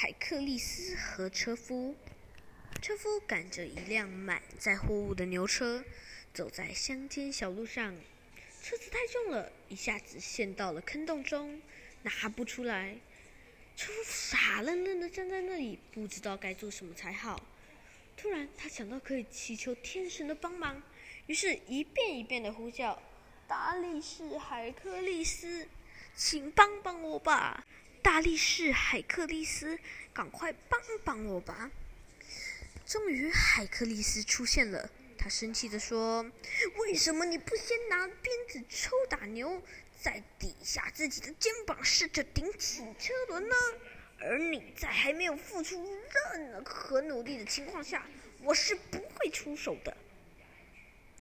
海克利斯和车夫。车夫赶着一辆满载货物的牛车，走在乡间小路上。车子太重了，一下子陷到了坑洞中，拿不出来。车夫傻愣愣的站在那里，不知道该做什么才好。突然，他想到可以祈求天神的帮忙，于是一遍一遍的呼叫：“大力士海克利斯，请帮帮我吧！大力士海克利斯，赶快帮帮我吧！”终于，海克利斯出现了。他生气地说：“为什么你不先拿鞭子抽打牛，在底下自己的肩膀试着顶起车轮呢？而你在还没有付出任何努力的情况下，我是不会出手的。”